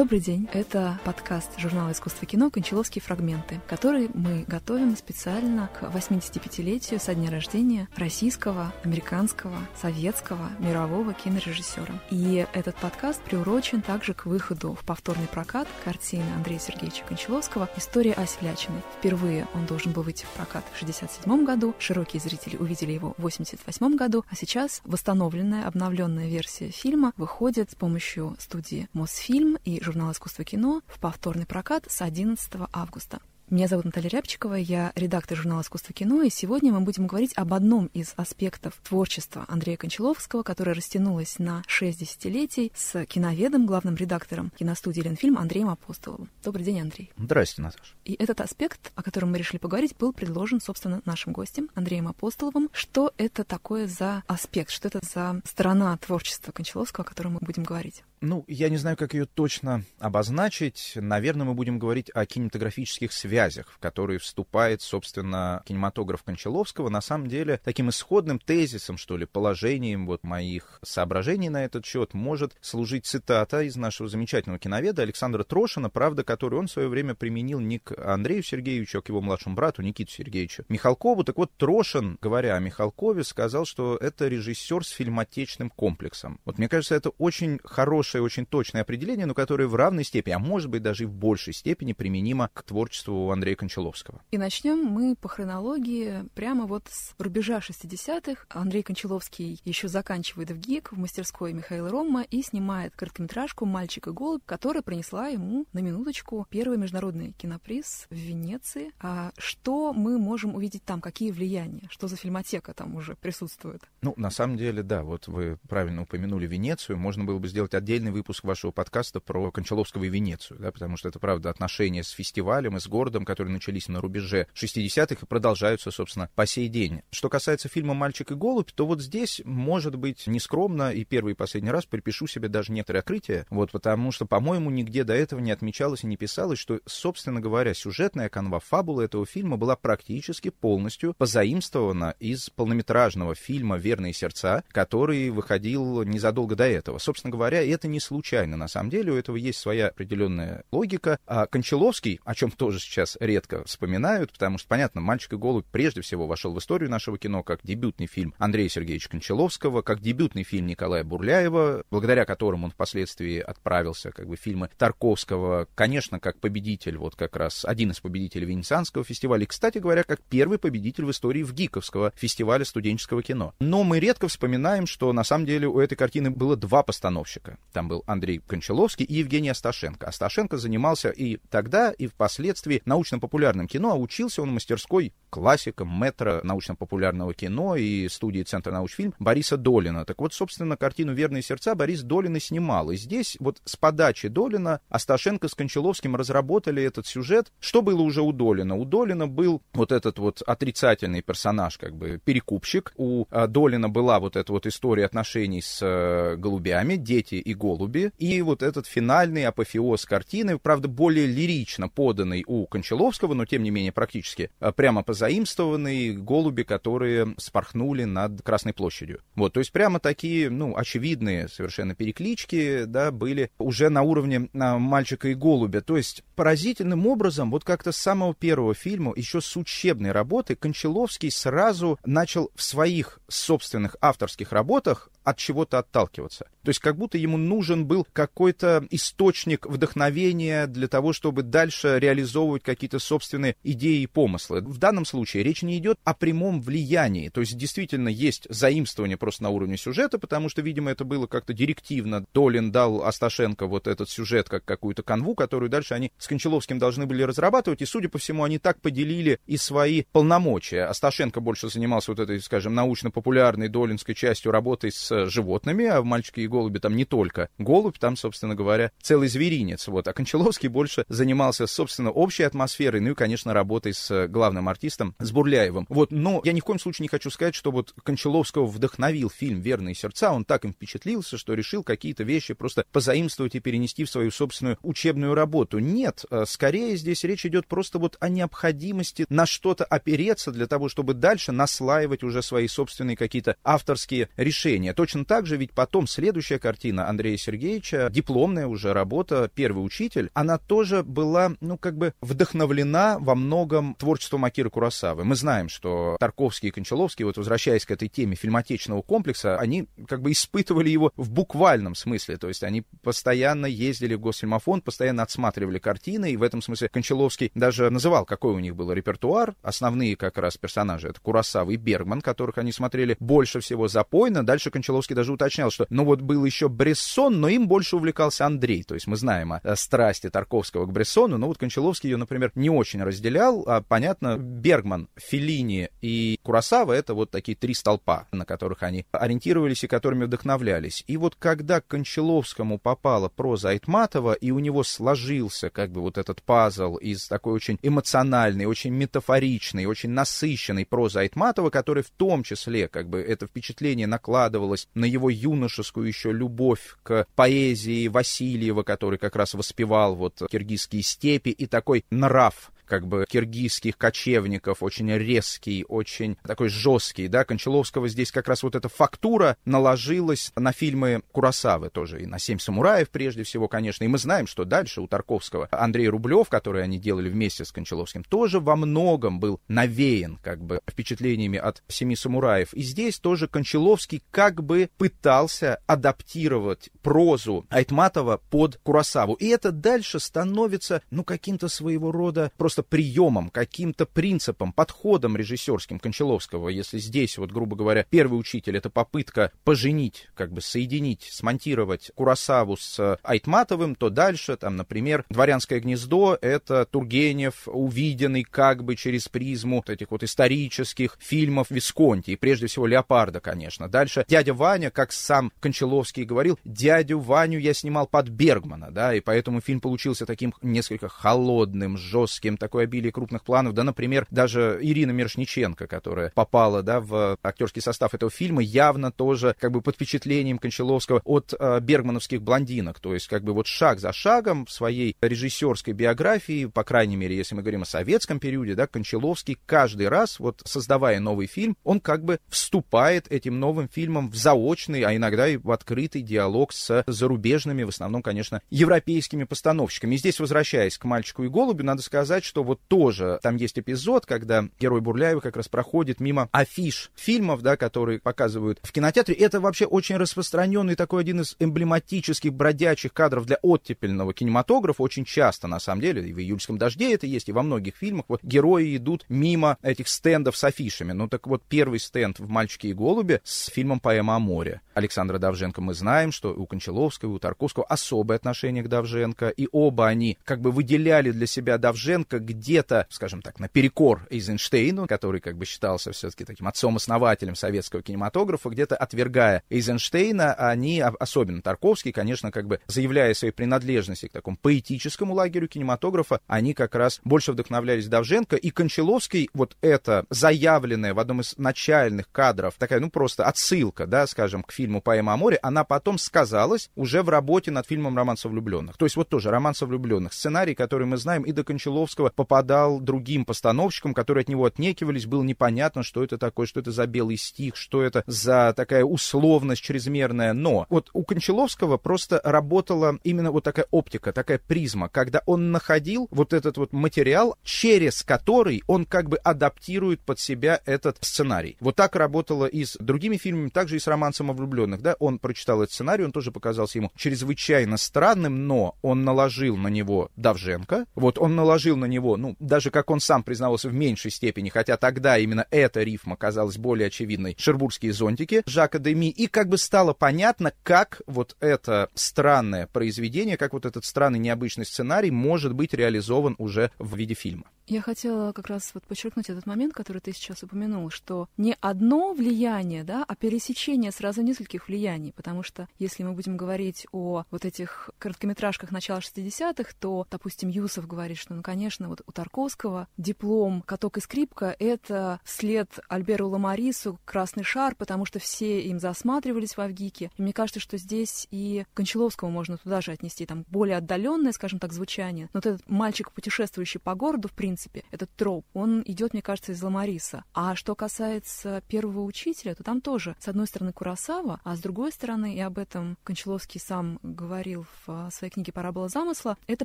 Добрый день. Это подкаст журнала «Искусство кино» «Кончаловские фрагменты», который мы готовим специально к 85-летию со дня рождения российского, американского, советского, мирового кинорежиссера. И этот подкаст приурочен также к выходу в повторный прокат картины Андрея Сергеевича Кончаловского «История Аси Лячиной». Впервые он должен был выйти в прокат в 67 году, широкие зрители увидели его в 88 году, а сейчас восстановленная, обновленная версия фильма выходит с помощью студии Мосфильм и журнал «Искусство кино» в повторный прокат с 11 августа. Меня зовут Наталья Рябчикова, я редактор журнала «Искусство кино», и сегодня мы будем говорить об одном из аспектов творчества Андрея Кончаловского, которое растянулось на шесть десятилетий с киноведом, главным редактором киностудии «Ленфильм» Андреем Апостоловым. Добрый день, Андрей. Здрасте, Наташа. И этот аспект, о котором мы решили поговорить, был предложен, собственно, нашим гостем Андреем Апостоловым. Что это такое за аспект, что это за сторона творчества Кончаловского, о котором мы будем говорить? Ну, я не знаю, как ее точно обозначить. Наверное, мы будем говорить о кинематографических связях, в которые вступает, собственно, кинематограф Кончаловского. На самом деле, таким исходным тезисом, что ли, положением вот моих соображений на этот счет может служить цитата из нашего замечательного киноведа Александра Трошина, правда, которую он в свое время применил не к Андрею Сергеевичу, а к его младшему брату Никиту Сергеевичу Михалкову. Так вот, Трошин, говоря о Михалкове, сказал, что это режиссер с фильмотечным комплексом. Вот мне кажется, это очень хороший хорошее, очень точное определение, но которое в равной степени, а может быть даже и в большей степени применимо к творчеству Андрея Кончаловского. И начнем мы по хронологии прямо вот с рубежа 60-х. Андрей Кончаловский еще заканчивает в ГИК в мастерской Михаила Рома и снимает короткометражку «Мальчик и голубь», которая принесла ему на минуточку первый международный киноприз в Венеции. А что мы можем увидеть там? Какие влияния? Что за фильмотека там уже присутствует? Ну, на самом деле, да, вот вы правильно упомянули Венецию. Можно было бы сделать отдельный отдельный выпуск вашего подкаста про Кончаловского и Венецию, да, потому что это, правда, отношения с фестивалем и с городом, которые начались на рубеже 60-х и продолжаются, собственно, по сей день. Что касается фильма «Мальчик и голубь», то вот здесь, может быть, нескромно и первый и последний раз припишу себе даже некоторые открытия, вот, потому что, по-моему, нигде до этого не отмечалось и не писалось, что, собственно говоря, сюжетная канва фабула этого фильма была практически полностью позаимствована из полнометражного фильма «Верные сердца», который выходил незадолго до этого. Собственно говоря, это не случайно. На самом деле у этого есть своя определенная логика. А Кончаловский, о чем тоже сейчас редко вспоминают, потому что, понятно, «Мальчик и голубь» прежде всего вошел в историю нашего кино как дебютный фильм Андрея Сергеевича Кончаловского, как дебютный фильм Николая Бурляева, благодаря которому он впоследствии отправился как бы фильмы Тарковского, конечно, как победитель, вот как раз один из победителей Венецианского фестиваля, и, кстати говоря, как первый победитель в истории в ГИКовского фестиваля студенческого кино. Но мы редко вспоминаем, что на самом деле у этой картины было два постановщика. Там был Андрей Кончаловский и Евгений Асташенко. Асташенко занимался и тогда, и впоследствии научно-популярным кино, а учился он в мастерской классиком, метро научно-популярного кино и студии Центра научфильм Бориса Долина. Так вот, собственно, картину «Верные сердца» Борис Долин и снимал. И здесь вот с подачи Долина Асташенко с Кончаловским разработали этот сюжет. Что было уже у Долина? У Долина был вот этот вот отрицательный персонаж, как бы перекупщик. У а, Долина была вот эта вот история отношений с э, голубями, дети и голуби. И вот этот финальный апофеоз картины, правда, более лирично поданный у Кончаловского, но тем не менее практически а, прямо позаимствованный голуби, которые спорхнули над Красной площадью. Вот, то есть прямо такие, ну, очевидные совершенно переклички, да, были уже на уровне а, мальчика и голубя. То есть поразительным образом, вот как-то с самого первого фильма, еще с учебной работы, Кончаловский сразу начал в своих собственных авторских работах от чего-то отталкиваться. То есть как будто ему нужен был какой-то источник вдохновения для того, чтобы дальше реализовывать какие-то собственные идеи и помыслы. В данном случае речь не идет о прямом влиянии. То есть действительно есть заимствование просто на уровне сюжета, потому что, видимо, это было как-то директивно. Долин дал Асташенко вот этот сюжет как какую-то канву, которую дальше они с Кончаловским должны были разрабатывать. И, судя по всему, они так поделили и свои полномочия. Асташенко больше занимался вот этой, скажем, научно-популярной долинской частью работы с животными, а в «Мальчике и голуби» там не только голубь, там, собственно говоря, целый зверинец. Вот. А Кончаловский больше занимался, собственно, общей атмосферой, ну и, конечно, работой с главным артистом текстом с Бурляевым. Вот, но я ни в коем случае не хочу сказать, что вот Кончаловского вдохновил фильм «Верные сердца», он так им впечатлился, что решил какие-то вещи просто позаимствовать и перенести в свою собственную учебную работу. Нет, э, скорее здесь речь идет просто вот о необходимости на что-то опереться для того, чтобы дальше наслаивать уже свои собственные какие-то авторские решения. Точно так же ведь потом следующая картина Андрея Сергеевича, дипломная уже работа «Первый учитель», она тоже была, ну, как бы вдохновлена во многом творчеством Акиры Курасавы. Мы знаем, что Тарковский и Кончаловский, вот возвращаясь к этой теме фильмотечного комплекса, они как бы испытывали его в буквальном смысле, то есть они постоянно ездили в Госфильмофонд, постоянно отсматривали картины, и в этом смысле Кончаловский даже называл, какой у них был репертуар. Основные как раз персонажи — это Курасава и Бергман, которых они смотрели больше всего запойно. Дальше Кончаловский даже уточнял, что, ну вот был еще Брессон, но им больше увлекался Андрей. То есть мы знаем о, страсти Тарковского к Брессону, но вот Кончаловский ее, например, не очень разделял. А, понятно, Бергман, Феллини и Курасава — это вот такие три столпа, на которых они ориентировались и которыми вдохновлялись. И вот когда к Кончаловскому попала проза Айтматова, и у него сложился как бы вот этот пазл из такой очень эмоциональной, очень метафоричной, очень насыщенной прозы Айтматова, который в том числе как бы это впечатление накладывалось на его юношескую еще любовь к поэзии Васильева, который как раз воспевал вот киргизские степи и такой нрав как бы киргизских кочевников, очень резкий, очень такой жесткий, да, Кончаловского здесь как раз вот эта фактура наложилась на фильмы Курасавы тоже, и на «Семь самураев» прежде всего, конечно, и мы знаем, что дальше у Тарковского Андрей Рублев, который они делали вместе с Кончаловским, тоже во многом был навеян как бы впечатлениями от «Семи самураев», и здесь тоже Кончаловский как бы пытался адаптировать прозу Айтматова под Курасаву, и это дальше становится, ну, каким-то своего рода просто просто приемом, каким-то принципом, подходом режиссерским Кончаловского, если здесь, вот, грубо говоря, первый учитель — это попытка поженить, как бы соединить, смонтировать Курасаву с Айтматовым, то дальше, там, например, «Дворянское гнездо» — это Тургенев, увиденный как бы через призму вот этих вот исторических фильмов Висконти, и прежде всего Леопарда, конечно. Дальше «Дядя Ваня», как сам Кончаловский говорил, «Дядю Ваню я снимал под Бергмана», да, и поэтому фильм получился таким несколько холодным, жестким, такое обилие крупных планов. Да, например, даже Ирина Мирошниченко, которая попала, да, в актерский состав этого фильма, явно тоже как бы под впечатлением Кончаловского от э, бергмановских блондинок. То есть как бы вот шаг за шагом в своей режиссерской биографии, по крайней мере, если мы говорим о советском периоде, да, Кончаловский каждый раз, вот создавая новый фильм, он как бы вступает этим новым фильмом в заочный, а иногда и в открытый диалог с зарубежными, в основном, конечно, европейскими постановщиками. И здесь, возвращаясь к «Мальчику и голубю», надо сказать, что вот тоже там есть эпизод, когда герой Бурляева как раз проходит мимо афиш фильмов, да, которые показывают в кинотеатре. Это вообще очень распространенный такой один из эмблематических бродячих кадров для оттепельного кинематографа. Очень часто, на самом деле, и в «Июльском дожде» это есть, и во многих фильмах. Вот герои идут мимо этих стендов с афишами. Ну так вот, первый стенд в «Мальчике и голубе» с фильмом «Поэма о море». Александра Давженко мы знаем, что у Кончаловского, и у Тарковского особое отношение к Давженко, и оба они как бы выделяли для себя Давженко где-то, скажем так, наперекор Эйзенштейну, который как бы считался все-таки таким отцом-основателем советского кинематографа, где-то отвергая Эйзенштейна, они, особенно Тарковский, конечно, как бы заявляя своей принадлежности к такому поэтическому лагерю кинематографа, они как раз больше вдохновлялись Давженко, и Кончаловский, вот это заявленное в одном из начальных кадров, такая, ну, просто отсылка, да, скажем, к фильму «Поэма о море», она потом сказалась уже в работе над фильмом «Романса влюбленных». То есть вот тоже «Романса влюбленных», сценарий, который мы знаем и до Кончаловского попадал другим постановщикам, которые от него отнекивались, было непонятно, что это такое, что это за белый стих, что это за такая условность чрезмерная. Но вот у Кончаловского просто работала именно вот такая оптика, такая призма, когда он находил вот этот вот материал, через который он как бы адаптирует под себя этот сценарий. Вот так работало и с другими фильмами, также и с «Романсом о влюбленных». Да? Он прочитал этот сценарий, он тоже показался ему чрезвычайно странным, но он наложил на него Давженко, вот он наложил на него него, ну, даже как он сам признавался в меньшей степени, хотя тогда именно эта рифма казалась более очевидной, шербургские зонтики Жака Деми, и как бы стало понятно, как вот это странное произведение, как вот этот странный необычный сценарий может быть реализован уже в виде фильма. Я хотела как раз вот подчеркнуть этот момент, который ты сейчас упомянул, что не одно влияние, да, а пересечение сразу нескольких влияний, потому что если мы будем говорить о вот этих короткометражках начала 60-х, то, допустим, Юсов говорит, что, ну, конечно, вот у Тарковского диплом «Каток и скрипка» — это вслед Альберу Ламарису «Красный шар», потому что все им засматривались в Авгике. И мне кажется, что здесь и Кончаловского можно туда же отнести, там более отдаленное, скажем так, звучание. Но вот этот мальчик, путешествующий по городу, в принципе, этот троп, он идет, мне кажется, из Ламариса. А что касается первого учителя, то там тоже, с одной стороны, Курасава, а с другой стороны, и об этом Кончаловский сам говорил в своей книге «Парабола замысла», это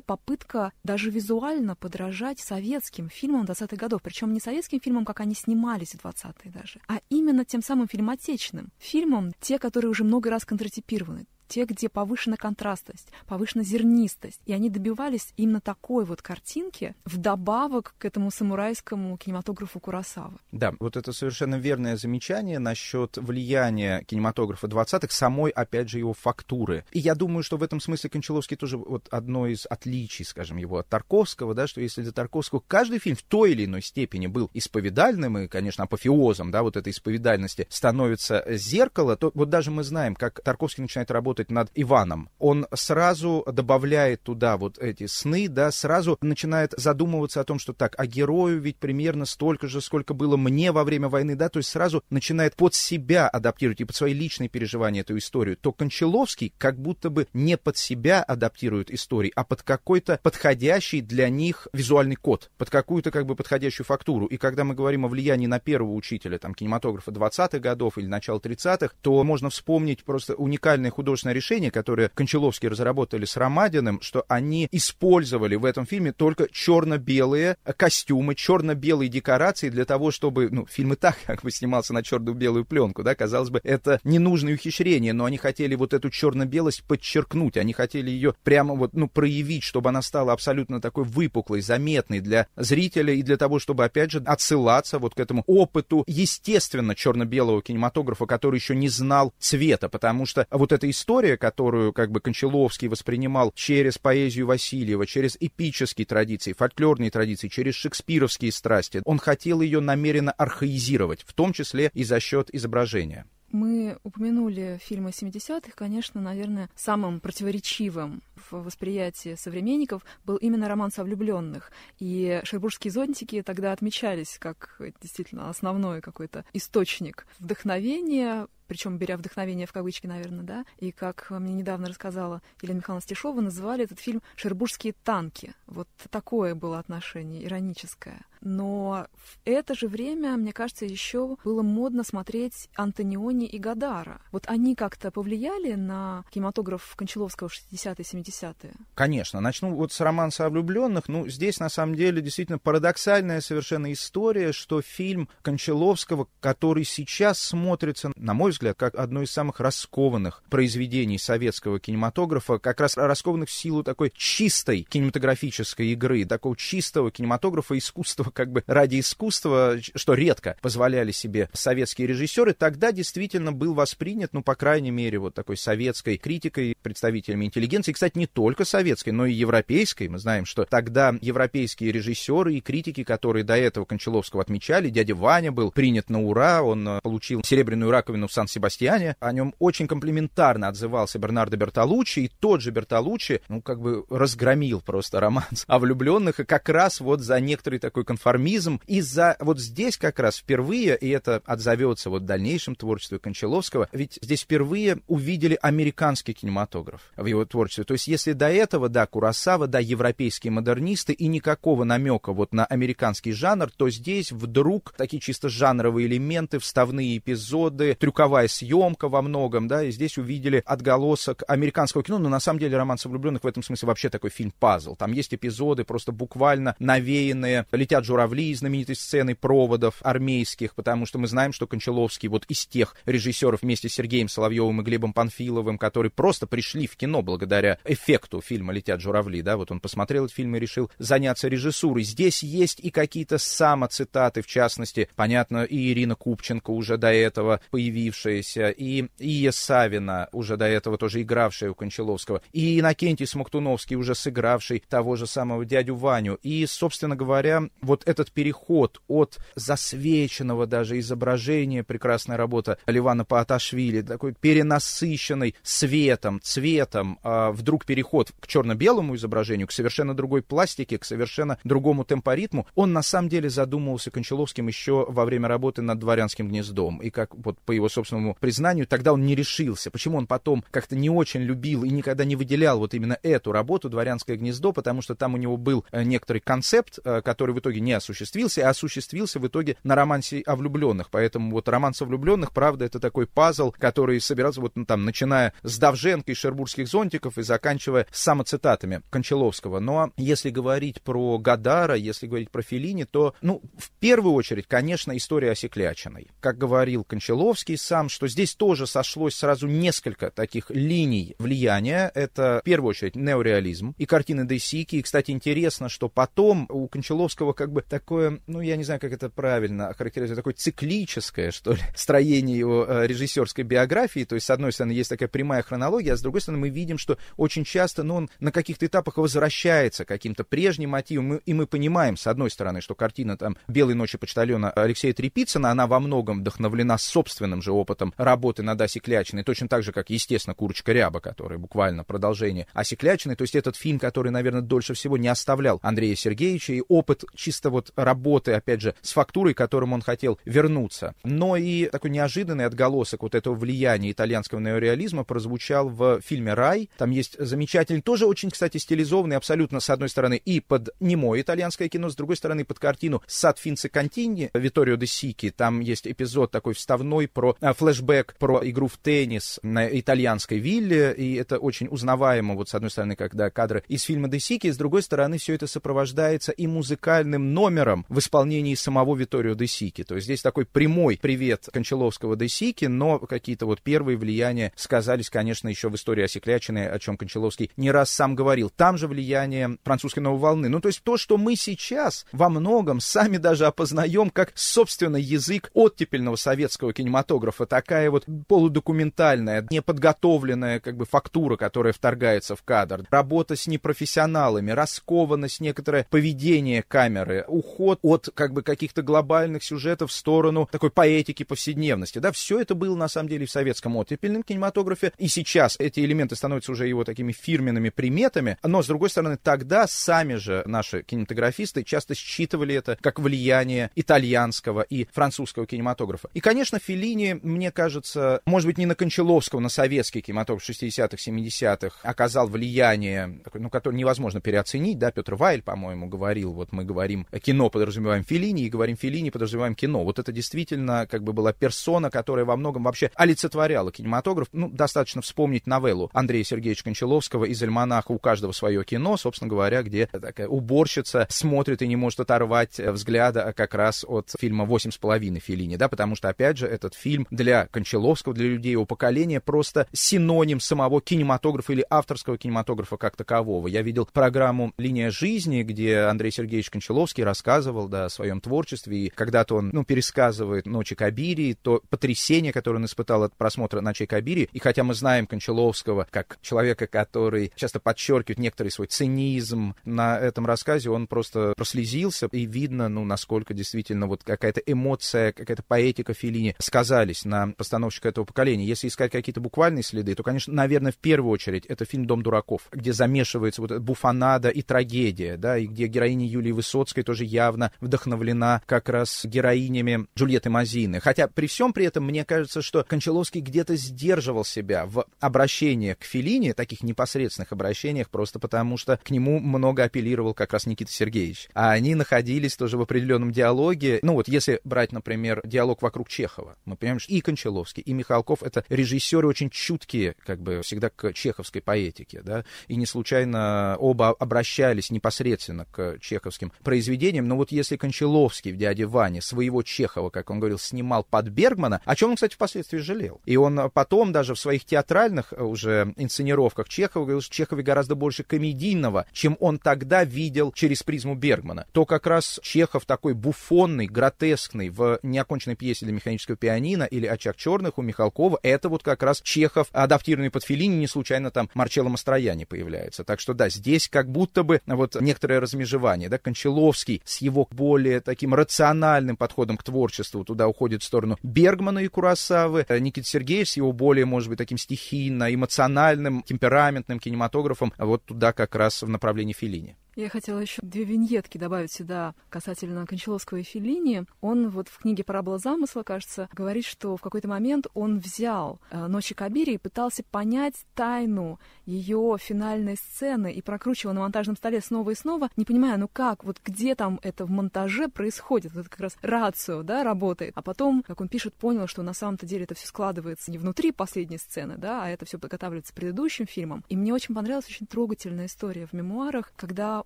попытка даже визуально подражать советским фильмам 20-х годов. Причем не советским фильмам, как они снимались в 20-е даже, а именно тем самым фильмотечным фильмам, те, которые уже много раз контратипированы те, где повышена контрастность, повышена зернистость. И они добивались именно такой вот картинки вдобавок к этому самурайскому кинематографу Курасавы. Да, вот это совершенно верное замечание насчет влияния кинематографа 20-х, самой, опять же, его фактуры. И я думаю, что в этом смысле Кончаловский тоже вот одно из отличий, скажем, его от Тарковского, да, что если для Тарковского каждый фильм в той или иной степени был исповедальным и, конечно, апофеозом, да, вот этой исповедальности становится зеркало, то вот даже мы знаем, как Тарковский начинает работать работать над Иваном, он сразу добавляет туда вот эти сны, да, сразу начинает задумываться о том, что так, а герою ведь примерно столько же, сколько было мне во время войны, да, то есть сразу начинает под себя адаптировать и под свои личные переживания эту историю, то Кончаловский как будто бы не под себя адаптирует истории, а под какой-то подходящий для них визуальный код, под какую-то как бы подходящую фактуру. И когда мы говорим о влиянии на первого учителя, там, кинематографа 20-х годов или начала 30-х, то можно вспомнить просто уникальное художественное художественное решение, которое Кончаловские разработали с Ромадиным, что они использовали в этом фильме только черно-белые костюмы, черно-белые декорации для того, чтобы, ну, фильм и так как бы снимался на черно-белую пленку, да, казалось бы, это ненужное ухищрение, но они хотели вот эту черно-белость подчеркнуть, они хотели ее прямо вот, ну, проявить, чтобы она стала абсолютно такой выпуклой, заметной для зрителя и для того, чтобы, опять же, отсылаться вот к этому опыту, естественно, черно-белого кинематографа, который еще не знал цвета, потому что вот эта история история, которую как бы Кончаловский воспринимал через поэзию Васильева, через эпические традиции, фольклорные традиции, через шекспировские страсти, он хотел ее намеренно архаизировать, в том числе и за счет изображения. Мы упомянули фильмы 70-х, конечно, наверное, самым противоречивым в восприятии современников был именно роман о влюбленных. И шербургские зонтики тогда отмечались как действительно основной какой-то источник вдохновения причем беря вдохновение в кавычки, наверное, да, и как мне недавно рассказала Елена Михайловна Стешова, называли этот фильм «Шербургские танки». Вот такое было отношение, ироническое. Но в это же время, мне кажется, еще было модно смотреть Антониони и Гадара. Вот они как-то повлияли на кинематограф Кончаловского в 60-е, 70-е? Конечно. Начну вот с романса о влюбленных. Ну, здесь, на самом деле, действительно парадоксальная совершенно история, что фильм Кончаловского, который сейчас смотрится, на мой взгляд, как одно из самых раскованных произведений советского кинематографа, как раз раскованных в силу такой чистой кинематографической игры, такого чистого кинематографа, искусства как бы ради искусства, что редко позволяли себе советские режиссеры, тогда действительно был воспринят, ну, по крайней мере, вот такой советской критикой, представителями интеллигенции, кстати, не только советской, но и европейской. Мы знаем, что тогда европейские режиссеры и критики, которые до этого Кончаловского отмечали, дядя Ваня был принят на ура, он э, получил серебряную раковину в Сан-Себастьяне, о нем очень комплиментарно отзывался Бернардо Бертолуччи, и тот же Бертолуччи, ну, как бы разгромил просто романс о влюбленных, и как раз вот за некоторый такой конформизм, и за вот здесь как раз впервые, и это отзовется вот в дальнейшем творчестве Кончаловского, ведь здесь впервые увидели американский кинематограф в его творчестве. То есть если до этого, да, Курасава, да, европейские модернисты, и никакого намека вот на американский жанр, то здесь вдруг такие чисто жанровые элементы, вставные эпизоды, трюковая съемка во многом, да, и здесь увидели отголосок американского кино, но на самом деле «Роман влюбленных» в этом смысле вообще такой фильм-пазл. Там есть эпизоды просто буквально навеянные «Летят журавли» знаменитой сцены проводов армейских, потому что мы знаем, что Кончаловский вот из тех режиссеров вместе с Сергеем Соловьевым и Глебом Панфиловым, которые просто пришли в кино благодаря эффекту фильма «Летят журавли», да, вот он посмотрел этот фильм и решил заняться режиссурой. Здесь есть и какие-то самоцитаты, в частности, понятно, и Ирина Купченко уже до этого появившаяся снимавшаяся, и Ия Савина, уже до этого тоже игравшая у Кончаловского, и Иннокентий Смоктуновский, уже сыгравший того же самого дядю Ваню. И, собственно говоря, вот этот переход от засвеченного даже изображения, прекрасная работа Ливана Пааташвили, такой перенасыщенный светом, цветом, а вдруг переход к черно-белому изображению, к совершенно другой пластике, к совершенно другому темпоритму, он на самом деле задумывался Кончаловским еще во время работы над «Дворянским гнездом». И как вот по его собственному признанию, тогда он не решился. Почему он потом как-то не очень любил и никогда не выделял вот именно эту работу «Дворянское гнездо», потому что там у него был э, некоторый концепт, э, который в итоге не осуществился, а осуществился в итоге на романсе о влюбленных. Поэтому вот роман со влюбленных, правда, это такой пазл, который собирался вот ну, там, начиная с Давженко и Шербургских зонтиков и заканчивая самоцитатами Кончаловского. Но если говорить про Гадара, если говорить про Филини, то, ну, в первую очередь, конечно, история Осеклячиной. Как говорил Кончаловский сам, что здесь тоже сошлось сразу несколько таких линий влияния. Это, в первую очередь, неореализм и картины Дейсики. И, кстати, интересно, что потом у Кончаловского как бы такое, ну, я не знаю, как это правильно охарактеризовать, такое циклическое, что ли, строение его э, режиссерской биографии. То есть, с одной стороны, есть такая прямая хронология, а с другой стороны, мы видим, что очень часто, ну, он на каких-то этапах возвращается к каким-то прежним мотивам, и мы понимаем, с одной стороны, что картина там «Белой ночи почтальона» Алексея Трепицына, она во многом вдохновлена собственным же опытом работы над Асей Клячиной, точно так же, как, естественно, «Курочка ряба», который буквально продолжение Аси Клячиной. То есть этот фильм, который, наверное, дольше всего не оставлял Андрея Сергеевича, и опыт чисто вот работы, опять же, с фактурой, к которым он хотел вернуться. Но и такой неожиданный отголосок вот этого влияния итальянского неореализма прозвучал в фильме «Рай». Там есть замечательный, тоже очень, кстати, стилизованный абсолютно, с одной стороны, и под немое итальянское кино, с другой стороны, под картину «Сад Финци Контини» Виторио де Сики. Там есть эпизод такой вставной про а, флешбэк, про игру в теннис на итальянской вилле, и это очень узнаваемо, вот с одной стороны, когда кадры из фильма де Сики, с другой стороны, все это сопровождается и музыкальным номером в исполнении самого Виторио де Сики. То есть здесь такой прямой привет Кончаловского де Сики, но какие-то вот первые влияния сказались, конечно, еще в истории Осеклячины, о чем Кончаловский не раз сам говорил. Там же влияние французской новой волны. Ну, то есть то, что мы сейчас во многом сами даже опознаем как, собственно, язык оттепельного советского кинематографа, такая вот полудокументальная, неподготовленная как бы фактура, которая вторгается в кадр, работа с непрофессионалами, раскованность, некоторое поведение камеры, уход от как бы каких-то глобальных сюжетов в сторону такой поэтики повседневности, да, все это было на самом деле в советском оттепельном кинематографе, и сейчас эти элементы становятся уже его такими фирменными приметами, но, с другой стороны, тогда сами же наши кинематографисты часто считывали это как влияние итальянского и французского кинематографа. И, конечно, Феллини, мне кажется, может быть, не на Кончаловского, на советский кинематограф 60-х, 70-х оказал влияние, ну, которое невозможно переоценить, да, Петр Вайль, по-моему, говорил, вот мы говорим кино, подразумеваем Феллини, и говорим Феллини, подразумеваем кино. Вот это действительно как бы была персона, которая во многом вообще олицетворяла кинематограф. Ну, достаточно вспомнить новеллу Андрея Сергеевича Кончаловского из «Альманаха» «У каждого свое кино», собственно говоря, где такая уборщица смотрит и не может оторвать взгляда как раз от фильма «Восемь с половиной» Феллини, да, потому что, опять же, этот фильм для Кончаловского, для людей его поколения просто синоним самого кинематографа или авторского кинематографа как такового. Я видел программу «Линия жизни», где Андрей Сергеевич Кончаловский рассказывал, да, о своем творчестве, и когда-то он, ну, пересказывает «Ночи Кабири», то потрясение, которое он испытал от просмотра «Ночей Кабири», и хотя мы знаем Кончаловского как человека, который часто подчеркивает некоторый свой цинизм на этом рассказе, он просто прослезился, и видно, ну, насколько действительно вот какая-то эмоция, какая-то поэтика Филини сказались на постановщика этого поколения. Если искать какие-то буквальные следы, то, конечно, наверное, в первую очередь это фильм «Дом дураков», где замешивается вот буфанада и трагедия, да, и где героиня Юлии Высоцкой тоже явно вдохновлена как раз героинями Джульетты Мазины. Хотя при всем при этом мне кажется, что Кончаловский где-то сдерживал себя в обращении к Филини, таких непосредственных обращениях, просто потому что к нему много апеллировал как раз Никита Сергеевич. А они находились тоже в определенном диалоге. Ну вот если брать, например, диалог вокруг Чехова, мы понимаем, что и Кончаловский, и Михалков — это режиссеры очень чуткие, как бы всегда к чеховской поэтике, да, и не случайно оба обращались непосредственно к чеховским произведениям. Но вот если Кончаловский в «Дяде Ване» своего Чехова, как он говорил, снимал под Бергмана, о чем он, кстати, впоследствии жалел. И он потом даже в своих театральных уже инсценировках Чехова говорил, что Чехове гораздо больше комедийного, чем он тогда видел через призму Бергмана. То как раз Чехов такой буфонный, гротескный в неоконченной пьесе для механического пианино или «Очаг черных» у Михалкова, это вот как раз Чехов, адаптированный под Филини, не случайно там Марчелло Мастрояни появляется. Так что да, здесь как будто бы вот некоторое размежевание, да, Кончаловский с его более таким рациональным подходом к творчеству туда уходит в сторону Бергмана и Курасавы, э, Никита Сергеев с его более, может быть, таким стихийно, эмоциональным, темпераментным кинематографом, а вот туда как раз в направлении Филини. Я хотела еще две виньетки добавить сюда касательно Кончаловского и Феллини. Он вот в книге «Парабола замысла», кажется, говорит, что в какой-то момент он взял э, «Ночи Кабири» и пытался понять тайну ее финальной сцены и прокручивал на монтажном столе снова и снова, не понимая, ну как, вот где там это в монтаже происходит, вот это как раз рацию, да, работает. А потом, как он пишет, понял, что на самом-то деле это все складывается не внутри последней сцены, да, а это все подготавливается предыдущим фильмом. И мне очень понравилась очень трогательная история в мемуарах, когда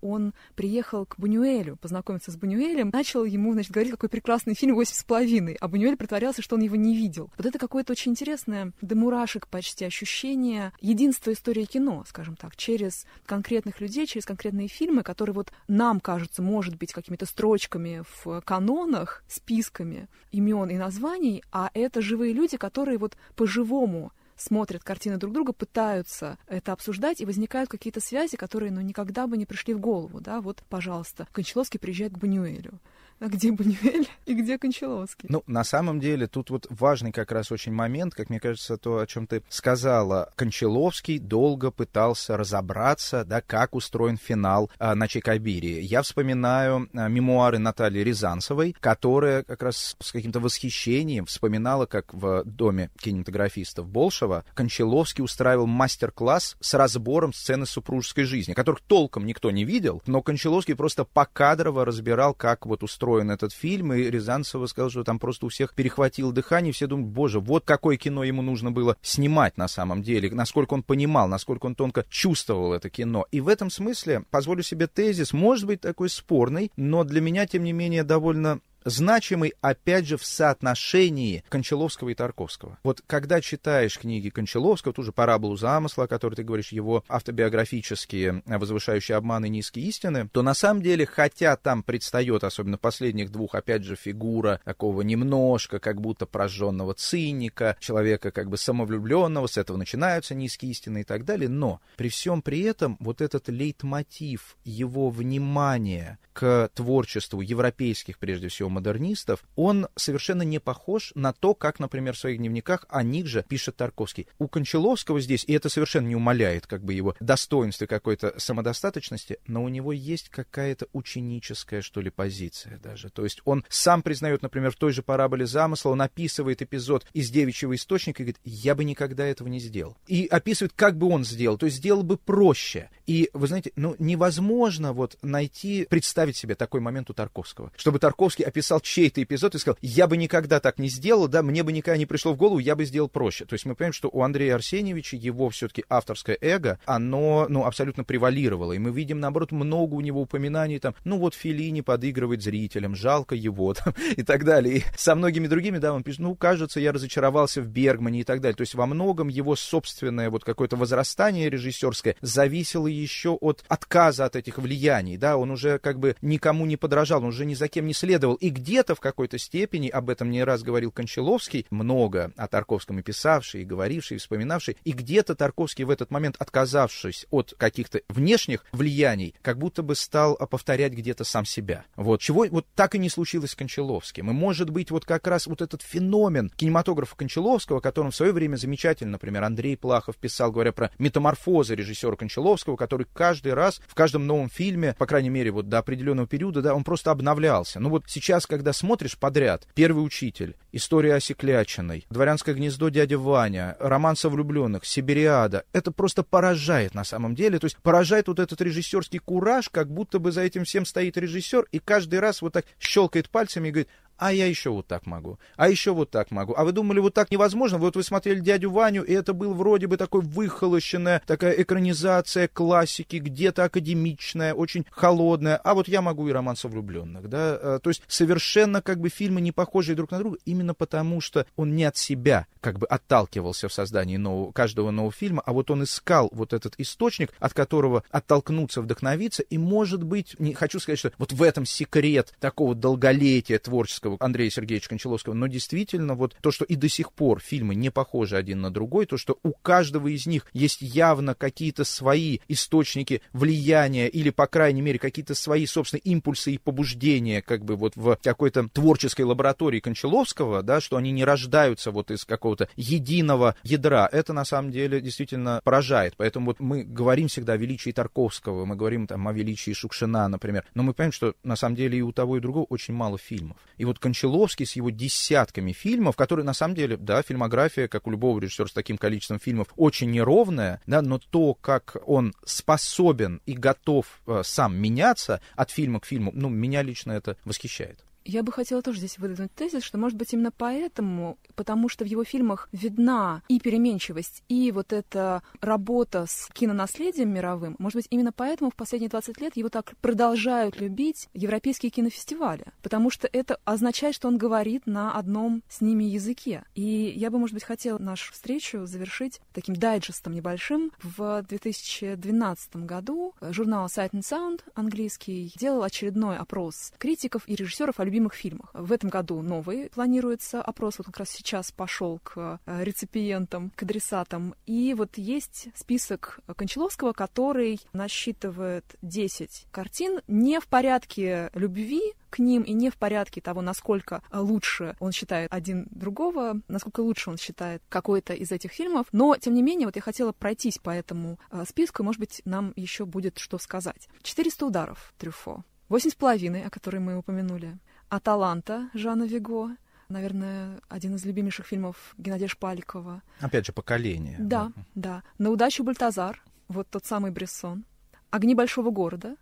он приехал к Бунюэлю, познакомиться с Бунюэлем, начал ему, значит, говорить, какой прекрасный фильм «Восемь с половиной», а Бунюэль притворялся, что он его не видел. Вот это какое-то очень интересное до мурашек почти ощущение единства истории кино, скажем так, через конкретных людей, через конкретные фильмы, которые вот нам кажутся, может быть, какими-то строчками в канонах, списками имен и названий, а это живые люди, которые вот по-живому смотрят картины друг друга, пытаются это обсуждать, и возникают какие-то связи, которые ну, никогда бы не пришли в голову. Да? Вот, пожалуйста, Кончаловский приезжает к Бунюэлю а где Бунюэль и где Кончаловский? Ну, на самом деле, тут вот важный как раз очень момент, как мне кажется, то, о чем ты сказала. Кончаловский долго пытался разобраться, да, как устроен финал а, на Чайкобире. Я вспоминаю а, мемуары Натальи Рязанцевой, которая как раз с каким-то восхищением вспоминала, как в доме кинематографистов Болшева Кончаловский устраивал мастер-класс с разбором сцены супружеской жизни, которых толком никто не видел, но Кончаловский просто покадрово разбирал, как вот устроен этот фильм, и Рязанцева сказал, что там просто у всех перехватило дыхание, все думают, боже, вот какое кино ему нужно было снимать на самом деле, насколько он понимал, насколько он тонко чувствовал это кино. И в этом смысле, позволю себе тезис, может быть такой спорный, но для меня, тем не менее, довольно значимый, опять же, в соотношении Кончаловского и Тарковского. Вот когда читаешь книги Кончаловского, ту же «Параболу замысла», о которой ты говоришь, его автобиографические «Возвышающие обманы низкие истины», то на самом деле, хотя там предстает, особенно последних двух, опять же, фигура такого немножко как будто прожженного циника, человека как бы самовлюбленного, с этого начинаются низкие истины и так далее, но при всем при этом вот этот лейтмотив его внимания к творчеству европейских, прежде всего, модернистов, он совершенно не похож на то, как, например, в своих дневниках о них же пишет Тарковский. У Кончаловского здесь, и это совершенно не умаляет как бы его достоинства какой-то самодостаточности, но у него есть какая-то ученическая, что ли, позиция даже. То есть он сам признает, например, в той же параболе замысла, он описывает эпизод из девичьего источника и говорит, я бы никогда этого не сделал. И описывает, как бы он сделал, то есть сделал бы проще. И, вы знаете, ну, невозможно вот найти, представить себе такой момент у Тарковского, чтобы Тарковский описал описал чей-то эпизод и сказал, я бы никогда так не сделал, да, мне бы никогда не пришло в голову, я бы сделал проще. То есть мы понимаем, что у Андрея Арсеньевича его все-таки авторское эго, оно, ну, абсолютно превалировало. И мы видим, наоборот, много у него упоминаний, там, ну, вот Филини подыгрывает зрителям, жалко его, там, и так далее. И со многими другими, да, он пишет, ну, кажется, я разочаровался в Бергмане и так далее. То есть во многом его собственное вот какое-то возрастание режиссерское зависело еще от отказа от этих влияний, да, он уже как бы никому не подражал, он уже ни за кем не следовал. И где-то в какой-то степени, об этом не раз говорил Кончаловский, много о Тарковском и писавший, и говоривший, и вспоминавший, и где-то Тарковский в этот момент, отказавшись от каких-то внешних влияний, как будто бы стал повторять где-то сам себя. Вот, чего вот так и не случилось с Кончаловским. И может быть вот как раз вот этот феномен кинематографа Кончаловского, о котором в свое время замечательно, например, Андрей Плахов писал, говоря про метаморфозы режиссера Кончаловского, который каждый раз в каждом новом фильме, по крайней мере, вот до определенного периода, да, он просто обновлялся. Ну вот сейчас, когда смотришь подряд «Первый учитель», «История Осеклячиной», «Дворянское гнездо дядя Ваня», «Роман со влюбленных», «Сибириада», это просто поражает на самом деле. То есть поражает вот этот режиссерский кураж, как будто бы за этим всем стоит режиссер, и каждый раз вот так щелкает пальцами и говорит, а я еще вот так могу, а еще вот так могу. А вы думали, вот так невозможно? Вот вы смотрели «Дядю Ваню», и это был вроде бы такой выхолощенная такая экранизация классики, где-то академичная, очень холодная, а вот я могу и «Роман со влюбленных», да? Э, то есть совершенно как бы фильмы не похожие друг на друга, именно потому что он не от себя как бы отталкивался в создании нового, каждого нового фильма, а вот он искал вот этот источник, от которого оттолкнуться, вдохновиться, и, может быть, не хочу сказать, что вот в этом секрет такого долголетия творческого Андрея Сергеевича Кончаловского, но действительно вот то, что и до сих пор фильмы не похожи один на другой, то, что у каждого из них есть явно какие-то свои источники влияния или, по крайней мере, какие-то свои собственные импульсы и побуждения как бы вот в какой-то творческой лаборатории Кончаловского, да, что они не рождаются вот из какого-то единого ядра, это на самом деле действительно поражает. Поэтому вот мы говорим всегда о величии Тарковского, мы говорим там о величии Шукшина, например, но мы понимаем, что на самом деле и у того, и у другого очень мало фильмов. И вот Кончаловский с его десятками фильмов, которые на самом деле, да, фильмография, как у любого режиссера с таким количеством фильмов, очень неровная, да, но то, как он способен и готов э, сам меняться от фильма к фильму, ну, меня лично это восхищает. Я бы хотела тоже здесь выдвинуть тезис, что, может быть, именно поэтому, потому что в его фильмах видна и переменчивость, и вот эта работа с кинонаследием мировым, может быть, именно поэтому в последние 20 лет его так продолжают любить европейские кинофестивали, потому что это означает, что он говорит на одном с ними языке. И я бы, может быть, хотела нашу встречу завершить таким дайджестом небольшим. В 2012 году журнал Sight and Sound английский делал очередной опрос критиков и режиссеров о любимых фильмах. В этом году новый планируется опрос, вот как раз сейчас пошел к э, реципиентам, к адресатам. И вот есть список Кончаловского, который насчитывает 10 картин не в порядке любви к ним и не в порядке того, насколько лучше он считает один другого, насколько лучше он считает какой-то из этих фильмов. Но, тем не менее, вот я хотела пройтись по этому э, списку, и, может быть, нам еще будет что сказать. 400 ударов Трюфо. Восемь с половиной, о которой мы упомянули. «Аталанта» Жана Виго, наверное, один из любимейших фильмов Геннадия Шпаликова. Опять же, поколение. Да, да. да. «На удачу Бальтазар», вот тот самый Брессон. «Огни большого города»,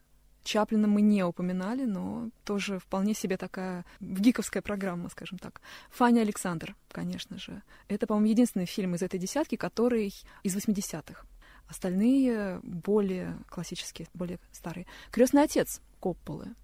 Чаплина мы не упоминали, но тоже вполне себе такая гиковская программа, скажем так. Фаня Александр, конечно же. Это, по-моему, единственный фильм из этой десятки, который из 80-х. Остальные более классические, более старые. Крестный отец Копполы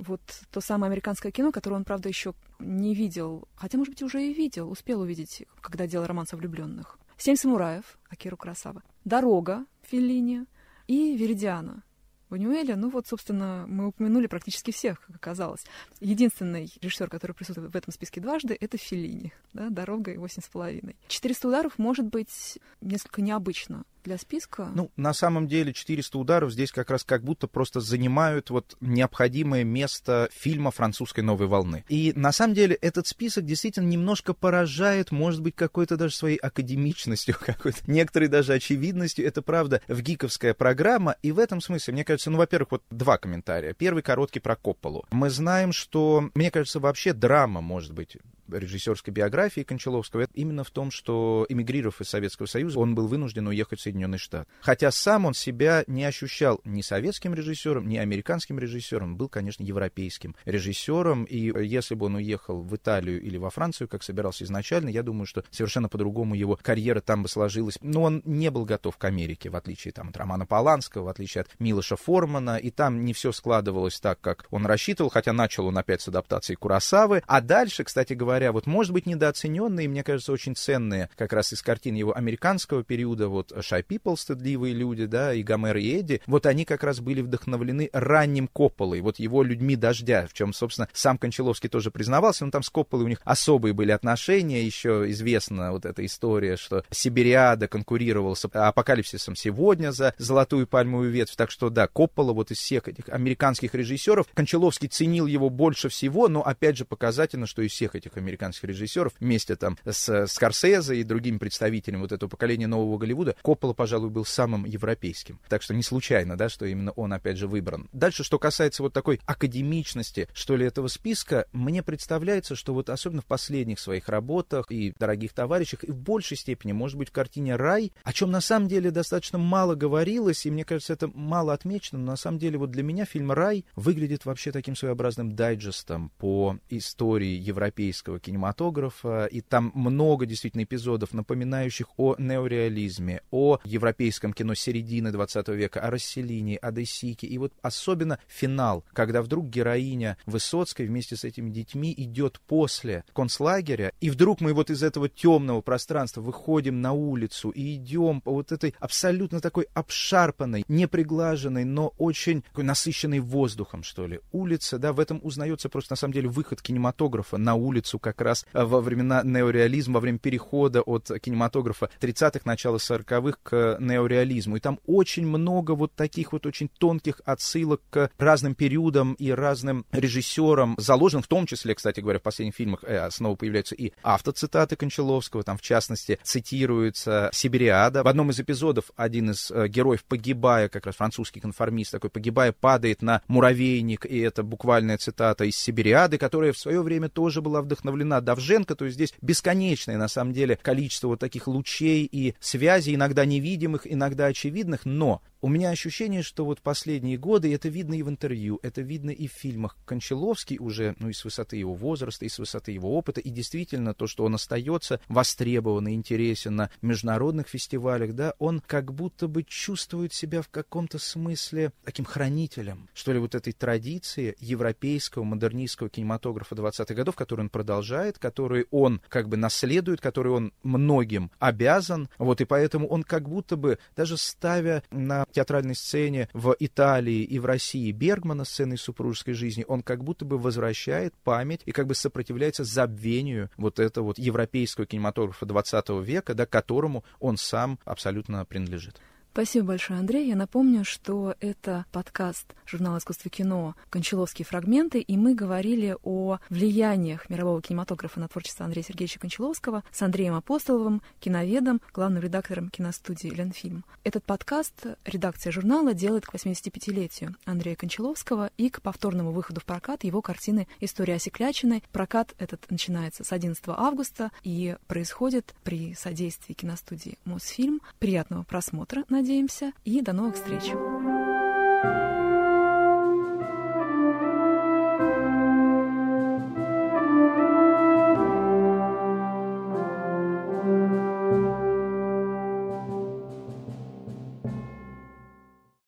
вот то самое американское кино, которое он, правда, еще не видел, хотя, может быть, уже и видел, успел увидеть, когда делал романс о влюбленных. «Семь самураев» Акиру Красава, «Дорога» Феллини и «Веридиана» Бунюэля, ну вот, собственно, мы упомянули практически всех, как оказалось. Единственный режиссер, который присутствует в этом списке дважды, это Феллини, да, «Дорога» и «Восемь с половиной». «400 ударов» может быть несколько необычно для списка? Ну, на самом деле 400 ударов здесь как раз как будто просто занимают вот необходимое место фильма французской новой волны. И на самом деле этот список действительно немножко поражает, может быть, какой-то даже своей академичностью, какой-то некоторой даже очевидностью. Это правда в гиковская программа, и в этом смысле, мне кажется, ну, во-первых, вот два комментария. Первый короткий про Копполу. Мы знаем, что, мне кажется, вообще драма может быть режиссерской биографии Кончаловского именно в том, что эмигрировав из Советского Союза, он был вынужден уехать в Соединенные Штаты. Хотя сам он себя не ощущал ни советским режиссером, ни американским режиссером, был, конечно, европейским режиссером, и если бы он уехал в Италию или во Францию, как собирался изначально, я думаю, что совершенно по-другому его карьера там бы сложилась. Но он не был готов к Америке, в отличие там, от Романа Поланского, в отличие от Милоша Формана, и там не все складывалось так, как он рассчитывал, хотя начал он опять с адаптацией Курасавы, а дальше, кстати говоря, говоря, вот, может быть, недооцененные, мне кажется, очень ценные как раз из картин его американского периода, вот «Шай Пипл», «Стыдливые люди», да, и «Гомер и Эдди», вот они как раз были вдохновлены ранним Копполой, вот его «Людьми дождя», в чем, собственно, сам Кончаловский тоже признавался, но там с Копполой у них особые были отношения, еще известна вот эта история, что Сибириада конкурировал с Апокалипсисом сегодня за золотую пальмовую ветвь, так что, да, Коппола вот из всех этих американских режиссеров, Кончаловский ценил его больше всего, но, опять же, показательно, что из всех этих американских американских режиссеров вместе там с Скорсезе и другими представителями вот этого поколения нового Голливуда, Коппола, пожалуй, был самым европейским. Так что не случайно, да, что именно он, опять же, выбран. Дальше, что касается вот такой академичности, что ли, этого списка, мне представляется, что вот особенно в последних своих работах и дорогих товарищах, и в большей степени, может быть, в картине «Рай», о чем на самом деле достаточно мало говорилось, и мне кажется, это мало отмечено, но на самом деле вот для меня фильм «Рай» выглядит вообще таким своеобразным дайджестом по истории европейского кинематографа, и там много действительно эпизодов, напоминающих о неореализме, о европейском кино середины 20 века, о расселении, о Десике, и вот особенно финал, когда вдруг героиня Высоцкой вместе с этими детьми идет после концлагеря, и вдруг мы вот из этого темного пространства выходим на улицу и идем по вот этой абсолютно такой обшарпанной, неприглаженной, но очень такой насыщенной воздухом, что ли, улица, да, в этом узнается просто на самом деле выход кинематографа на улицу как раз э, во времена неореализма, во время перехода от кинематографа 30-х, начала 40-х к неореализму. И там очень много вот таких вот очень тонких отсылок к разным периодам и разным режиссерам, заложен в том числе, кстати говоря, в последних фильмах э, снова появляются и автоцитаты Кончаловского, там в частности цитируется Сибириада. В одном из эпизодов один из э, героев, погибая, как раз французский конформист такой, погибая, падает на муравейник, и это буквальная цитата из Сибириады, которая в свое время тоже была вдохновлена Давженко, то есть здесь бесконечное, на самом деле, количество вот таких лучей и связей, иногда невидимых, иногда очевидных, но у меня ощущение, что вот последние годы, это видно и в интервью, это видно и в фильмах, Кончаловский уже, ну и с высоты его возраста, и с высоты его опыта, и действительно то, что он остается востребован и интересен на международных фестивалях, да, он как будто бы чувствует себя в каком-то смысле таким хранителем, что ли, вот этой традиции европейского модернистского кинематографа 20-х годов, который он продолжает, который он как бы наследует, который он многим обязан, вот, и поэтому он как будто бы, даже ставя на театральной сцене в Италии и в России Бергмана сцены супружеской жизни, он как будто бы возвращает память и как бы сопротивляется забвению вот этого вот европейского кинематографа 20 века, да, которому он сам абсолютно принадлежит. Спасибо большое, Андрей. Я напомню, что это подкаст журнала «Искусство кино» «Кончаловские фрагменты», и мы говорили о влияниях мирового кинематографа на творчество Андрея Сергеевича Кончаловского с Андреем Апостоловым, киноведом, главным редактором киностудии «Ленфильм». Этот подкаст редакция журнала делает к 85-летию Андрея Кончаловского и к повторному выходу в прокат его картины «История Осеклячиной». Прокат этот начинается с 11 августа и происходит при содействии киностудии «Мосфильм». Приятного просмотра, надеемся, и до новых встреч!